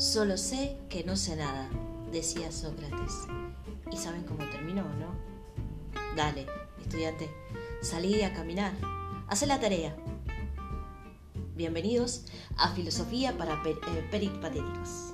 Solo sé que no sé nada, decía Sócrates. ¿Y saben cómo terminó, no? Dale, estudiante, salí a caminar. Haz la tarea. Bienvenidos a Filosofía para per eh, Peripatéticos.